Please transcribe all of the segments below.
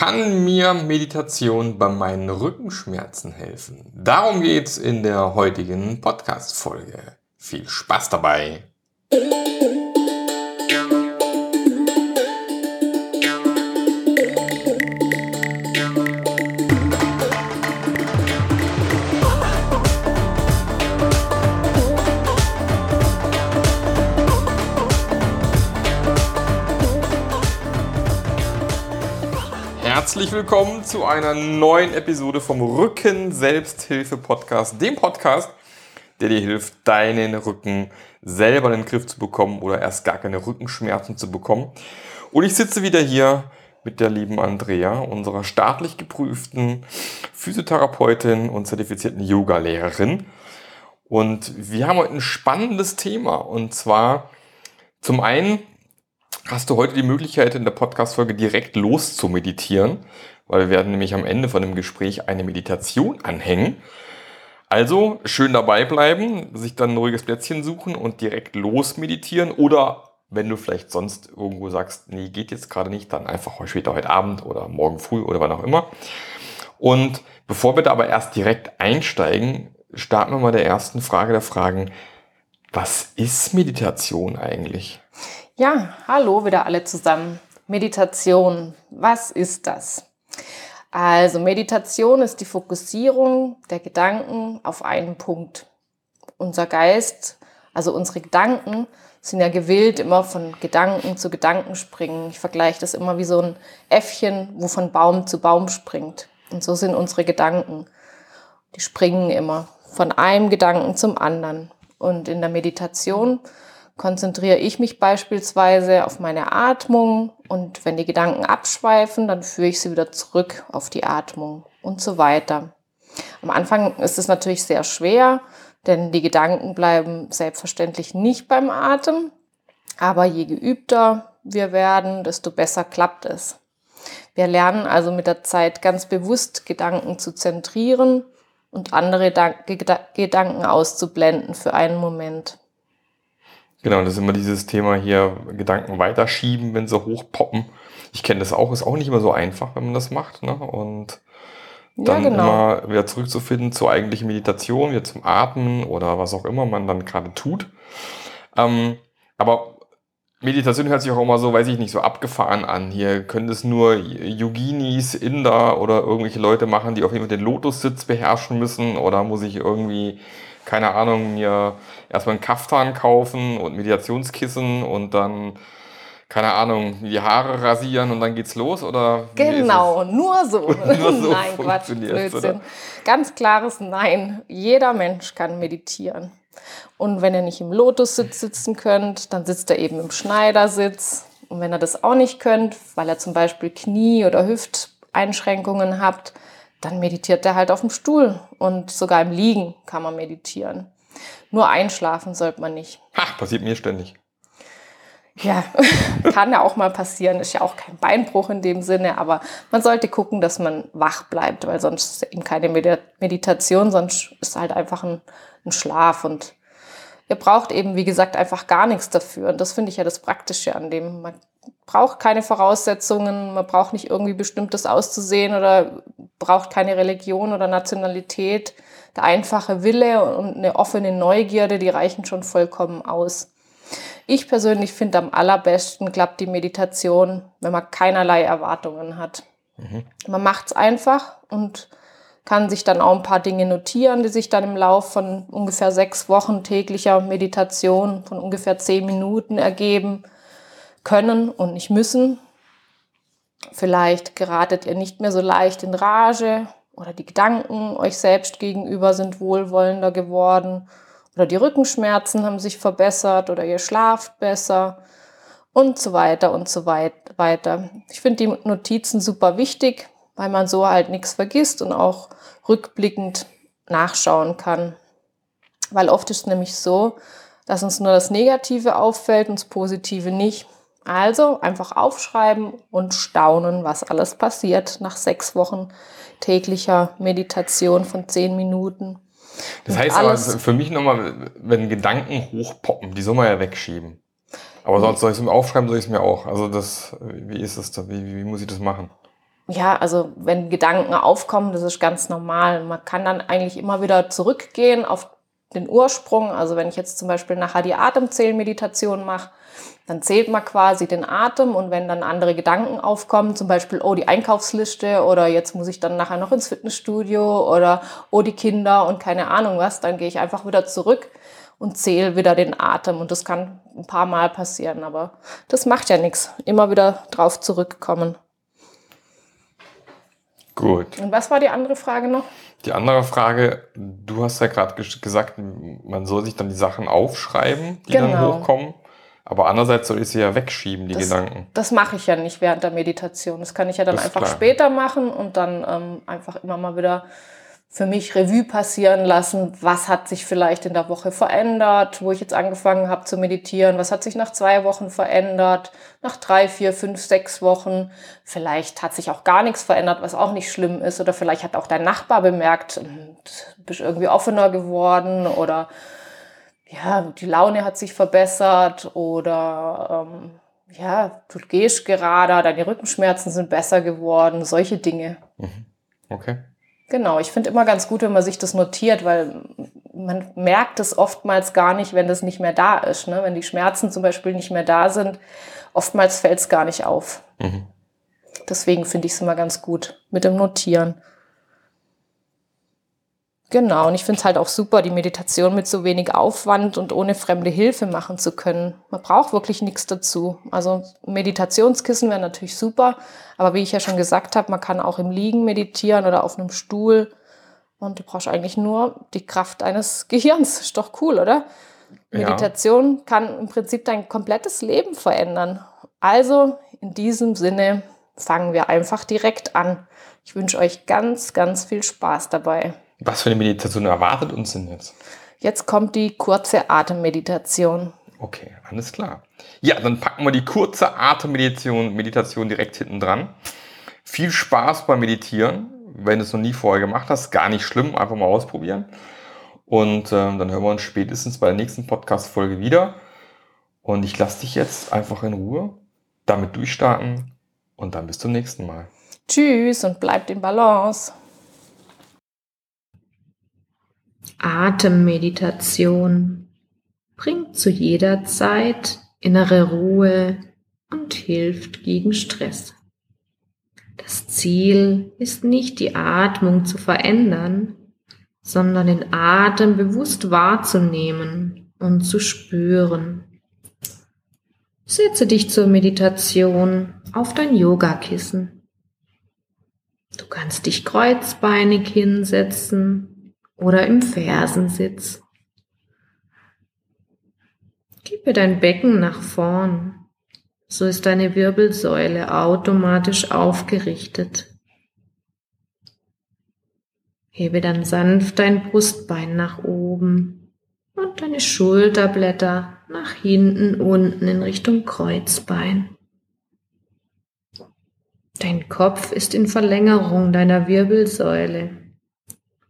Kann mir Meditation bei meinen Rückenschmerzen helfen? Darum geht's in der heutigen Podcast-Folge. Viel Spaß dabei! Herzlich willkommen zu einer neuen Episode vom Rücken Selbsthilfe Podcast, dem Podcast, der dir hilft, deinen Rücken selber in den Griff zu bekommen oder erst gar keine Rückenschmerzen zu bekommen. Und ich sitze wieder hier mit der lieben Andrea, unserer staatlich geprüften Physiotherapeutin und zertifizierten Yoga-Lehrerin. Und wir haben heute ein spannendes Thema und zwar zum einen hast du heute die Möglichkeit, in der Podcast-Folge direkt loszumeditieren, weil wir werden nämlich am Ende von dem Gespräch eine Meditation anhängen. Also schön dabei bleiben, sich dann ein ruhiges Plätzchen suchen und direkt losmeditieren oder wenn du vielleicht sonst irgendwo sagst, nee, geht jetzt gerade nicht, dann einfach später heute Abend oder morgen früh oder wann auch immer. Und bevor wir da aber erst direkt einsteigen, starten wir mal der ersten Frage der Fragen. Was ist Meditation eigentlich? Ja, hallo wieder alle zusammen. Meditation, was ist das? Also Meditation ist die Fokussierung der Gedanken auf einen Punkt. Unser Geist, also unsere Gedanken, sind ja gewillt, immer von Gedanken zu Gedanken springen. Ich vergleiche das immer wie so ein Äffchen, wo von Baum zu Baum springt. Und so sind unsere Gedanken. Die springen immer von einem Gedanken zum anderen. Und in der Meditation konzentriere ich mich beispielsweise auf meine Atmung und wenn die Gedanken abschweifen, dann führe ich sie wieder zurück auf die Atmung und so weiter. Am Anfang ist es natürlich sehr schwer, denn die Gedanken bleiben selbstverständlich nicht beim Atem, aber je geübter wir werden, desto besser klappt es. Wir lernen also mit der Zeit ganz bewusst Gedanken zu zentrieren und andere Gedanken auszublenden für einen Moment. Genau, das ist immer dieses Thema hier, Gedanken weiterschieben, wenn sie hochpoppen. Ich kenne das auch, ist auch nicht immer so einfach, wenn man das macht. Ne? Und dann ja, genau. immer wieder zurückzufinden zur eigentlichen Meditation, wieder zum Atmen oder was auch immer man dann gerade tut. Ähm, aber Meditation hört sich auch immer so, weiß ich nicht, so abgefahren an. Hier können es nur Yoginis, Inder oder irgendwelche Leute machen, die auf jeden Fall den Lotussitz beherrschen müssen oder muss ich irgendwie keine Ahnung, mir erstmal einen Kaftan kaufen und Meditationskissen und dann, keine Ahnung, die Haare rasieren und dann geht's los? Oder genau, nur so. nur so Nein, Quatsch, Blödsinn. Oder? Ganz klares Nein. Jeder Mensch kann meditieren. Und wenn ihr nicht im Lotussitz sitzen könnt, dann sitzt er eben im Schneidersitz. Und wenn ihr das auch nicht könnt, weil ihr zum Beispiel Knie- oder Hüfteinschränkungen habt, dann meditiert er halt auf dem Stuhl und sogar im Liegen kann man meditieren. Nur einschlafen sollte man nicht. Ha, passiert mir ständig. Ja, kann ja auch mal passieren. Ist ja auch kein Beinbruch in dem Sinne, aber man sollte gucken, dass man wach bleibt, weil sonst ist eben keine Meditation, sonst ist halt einfach ein, ein Schlaf und ihr braucht eben, wie gesagt, einfach gar nichts dafür. Und das finde ich ja das Praktische an dem. Man braucht keine Voraussetzungen, man braucht nicht irgendwie bestimmtes auszusehen oder braucht keine Religion oder Nationalität. Der einfache Wille und eine offene Neugierde, die reichen schon vollkommen aus. Ich persönlich finde am allerbesten klappt die Meditation, wenn man keinerlei Erwartungen hat. Mhm. Man macht es einfach und kann sich dann auch ein paar Dinge notieren, die sich dann im Lauf von ungefähr sechs Wochen täglicher Meditation von ungefähr zehn Minuten ergeben können und nicht müssen. Vielleicht geratet ihr nicht mehr so leicht in Rage oder die Gedanken euch selbst gegenüber sind wohlwollender geworden oder die Rückenschmerzen haben sich verbessert oder ihr schlaft besser und so weiter und so weiter. Ich finde die Notizen super wichtig, weil man so halt nichts vergisst und auch rückblickend nachschauen kann. Weil oft ist es nämlich so, dass uns nur das Negative auffällt und das Positive nicht. Also einfach aufschreiben und staunen, was alles passiert nach sechs Wochen täglicher Meditation von zehn Minuten. Das heißt aber für mich nochmal, wenn Gedanken hochpoppen, die soll man ja wegschieben. Aber sonst soll ich es mir aufschreiben, soll ich es mir auch. Also das, wie ist das da? Wie, wie, wie muss ich das machen? Ja, also wenn Gedanken aufkommen, das ist ganz normal. Man kann dann eigentlich immer wieder zurückgehen auf den Ursprung. Also wenn ich jetzt zum Beispiel nachher die Atemzählmeditation mache, dann zählt man quasi den Atem und wenn dann andere Gedanken aufkommen, zum Beispiel, oh, die Einkaufsliste oder jetzt muss ich dann nachher noch ins Fitnessstudio oder oh, die Kinder und keine Ahnung was, dann gehe ich einfach wieder zurück und zähle wieder den Atem. Und das kann ein paar Mal passieren, aber das macht ja nichts. Immer wieder drauf zurückkommen. Gut. Und was war die andere Frage noch? Die andere Frage, du hast ja gerade gesagt, man soll sich dann die Sachen aufschreiben, die genau. dann hochkommen. Aber andererseits soll ich sie ja wegschieben, die das, Gedanken. Das mache ich ja nicht während der Meditation. Das kann ich ja dann einfach klar. später machen und dann ähm, einfach immer mal wieder für mich Revue passieren lassen, was hat sich vielleicht in der Woche verändert, wo ich jetzt angefangen habe zu meditieren, was hat sich nach zwei Wochen verändert, nach drei, vier, fünf, sechs Wochen. Vielleicht hat sich auch gar nichts verändert, was auch nicht schlimm ist. Oder vielleicht hat auch dein Nachbar bemerkt, hm, du bist irgendwie offener geworden oder ja, die Laune hat sich verbessert oder ähm, ja, du gehst gerade, deine Rückenschmerzen sind besser geworden, solche Dinge. Mhm. Okay. Genau, ich finde immer ganz gut, wenn man sich das notiert, weil man merkt es oftmals gar nicht, wenn das nicht mehr da ist. Ne? Wenn die Schmerzen zum Beispiel nicht mehr da sind, oftmals fällt es gar nicht auf. Mhm. Deswegen finde ich es immer ganz gut mit dem Notieren. Genau, und ich finde es halt auch super, die Meditation mit so wenig Aufwand und ohne fremde Hilfe machen zu können. Man braucht wirklich nichts dazu. Also Meditationskissen wäre natürlich super, aber wie ich ja schon gesagt habe, man kann auch im Liegen meditieren oder auf einem Stuhl. Und du brauchst eigentlich nur die Kraft eines Gehirns. Ist doch cool, oder? Ja. Meditation kann im Prinzip dein komplettes Leben verändern. Also in diesem Sinne fangen wir einfach direkt an. Ich wünsche euch ganz, ganz viel Spaß dabei. Was für eine Meditation erwartet uns denn jetzt? Jetzt kommt die kurze Atemmeditation. Okay, alles klar. Ja, dann packen wir die kurze Atemmeditation Meditation direkt hinten dran. Viel Spaß beim Meditieren. Wenn du es noch nie vorher gemacht hast, gar nicht schlimm, einfach mal ausprobieren. Und ähm, dann hören wir uns spätestens bei der nächsten Podcast-Folge wieder. Und ich lasse dich jetzt einfach in Ruhe damit durchstarten und dann bis zum nächsten Mal. Tschüss und bleibt in Balance. Atemmeditation bringt zu jeder Zeit innere Ruhe und hilft gegen Stress. Das Ziel ist nicht die Atmung zu verändern, sondern den Atem bewusst wahrzunehmen und zu spüren. Setze dich zur Meditation auf dein Yogakissen. Du kannst dich kreuzbeinig hinsetzen oder im Fersensitz. Gebe dein Becken nach vorn, so ist deine Wirbelsäule automatisch aufgerichtet. Hebe dann sanft dein Brustbein nach oben und deine Schulterblätter nach hinten unten in Richtung Kreuzbein. Dein Kopf ist in Verlängerung deiner Wirbelsäule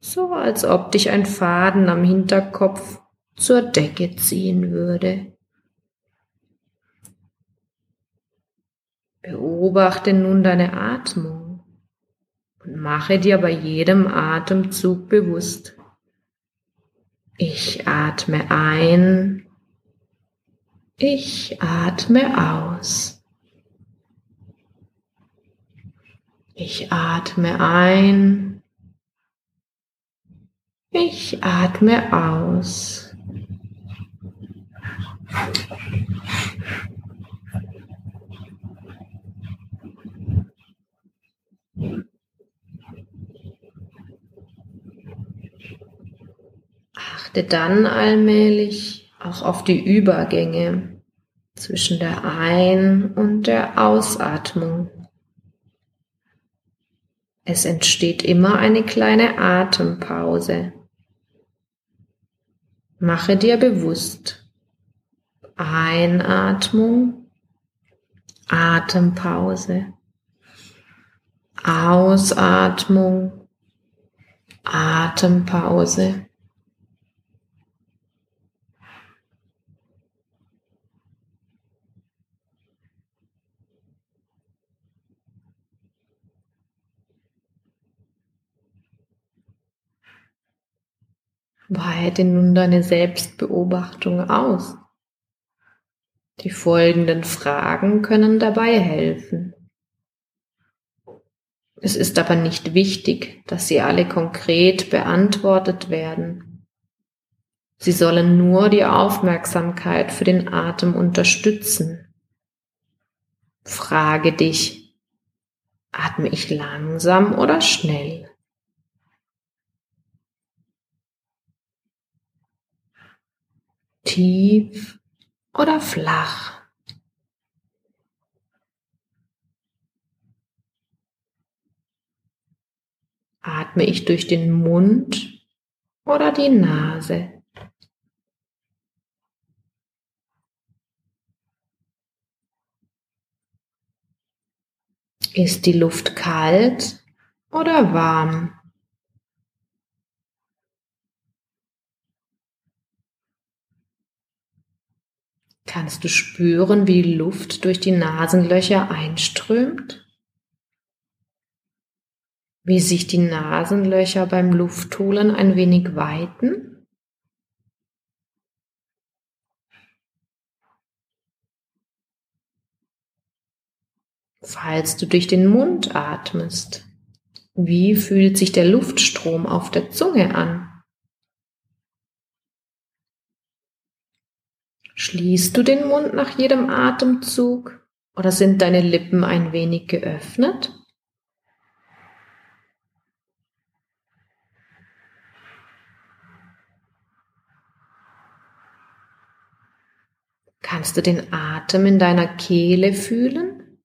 so als ob dich ein Faden am Hinterkopf zur Decke ziehen würde. Beobachte nun deine Atmung und mache dir bei jedem Atemzug bewusst, ich atme ein, ich atme aus. Ich atme ein, ich atme aus. Achte dann allmählich auch auf die Übergänge zwischen der Ein- und der Ausatmung. Es entsteht immer eine kleine Atempause. Mache dir bewusst, Einatmung, Atempause, Ausatmung, Atempause. Weite nun deine Selbstbeobachtung aus. Die folgenden Fragen können dabei helfen. Es ist aber nicht wichtig, dass sie alle konkret beantwortet werden. Sie sollen nur die Aufmerksamkeit für den Atem unterstützen. Frage dich, atme ich langsam oder schnell? Tief oder flach. Atme ich durch den Mund oder die Nase? Ist die Luft kalt oder warm? Kannst du spüren, wie Luft durch die Nasenlöcher einströmt? Wie sich die Nasenlöcher beim Luftholen ein wenig weiten? Falls du durch den Mund atmest, wie fühlt sich der Luftstrom auf der Zunge an? Schließt du den Mund nach jedem Atemzug oder sind deine Lippen ein wenig geöffnet? Kannst du den Atem in deiner Kehle fühlen?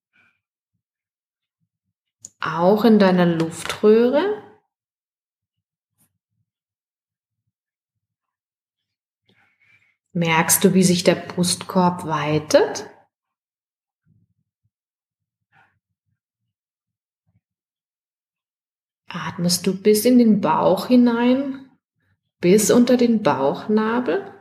Auch in deiner Luftröhre? Merkst du, wie sich der Brustkorb weitet? Atmest du bis in den Bauch hinein, bis unter den Bauchnabel?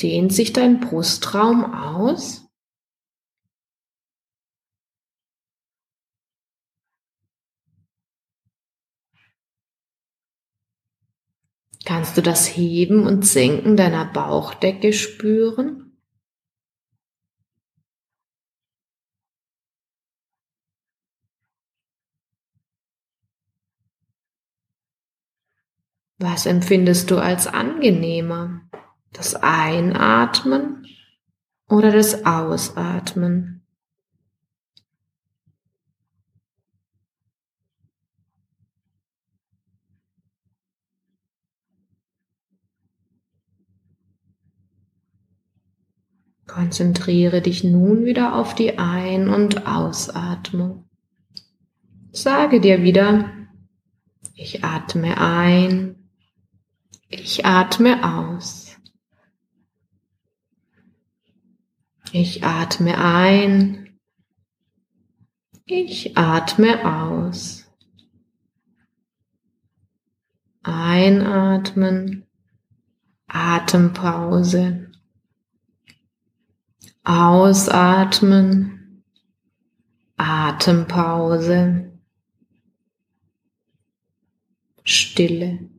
Dehnt sich dein Brustraum aus? Kannst du das Heben und Senken deiner Bauchdecke spüren? Was empfindest du als angenehmer? Das Einatmen oder das Ausatmen? Konzentriere dich nun wieder auf die Ein- und Ausatmung. Sage dir wieder, ich atme ein, ich atme aus. Ich atme ein, ich atme aus. Einatmen, Atempause. Ausatmen, Atempause, Stille.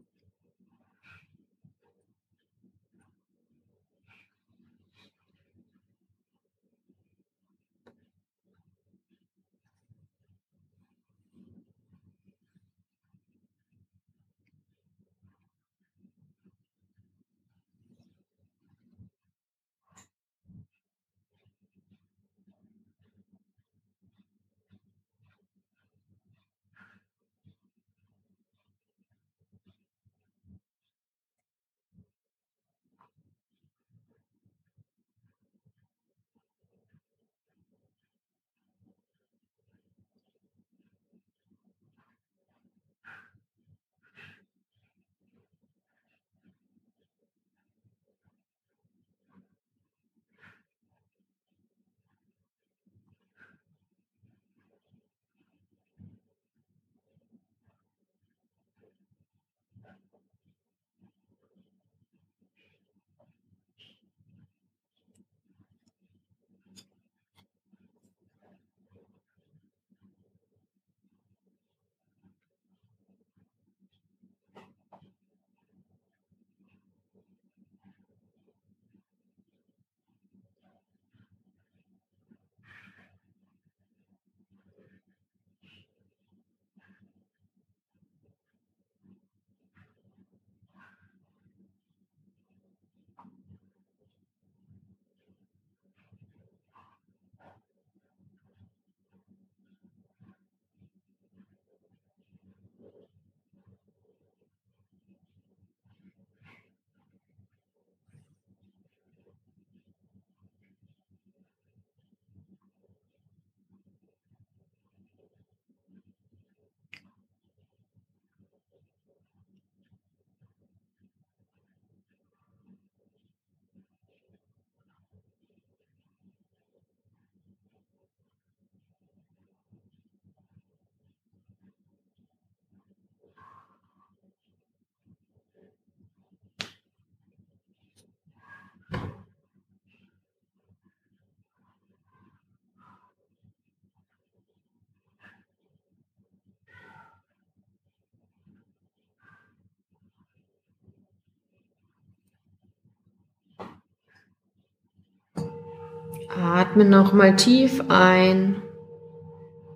Atme nochmal tief ein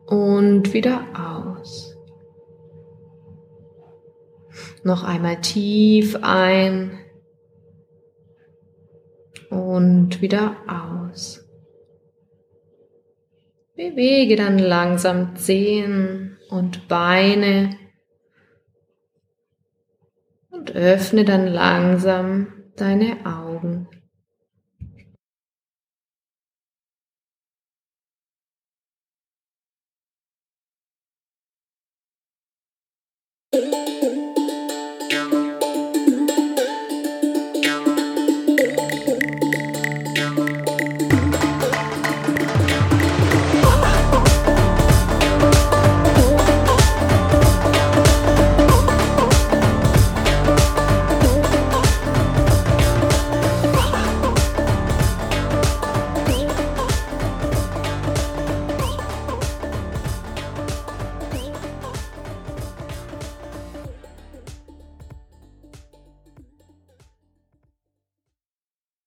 und wieder aus. Noch einmal tief ein und wieder aus. Bewege dann langsam Zehen und Beine und öffne dann langsam deine Augen.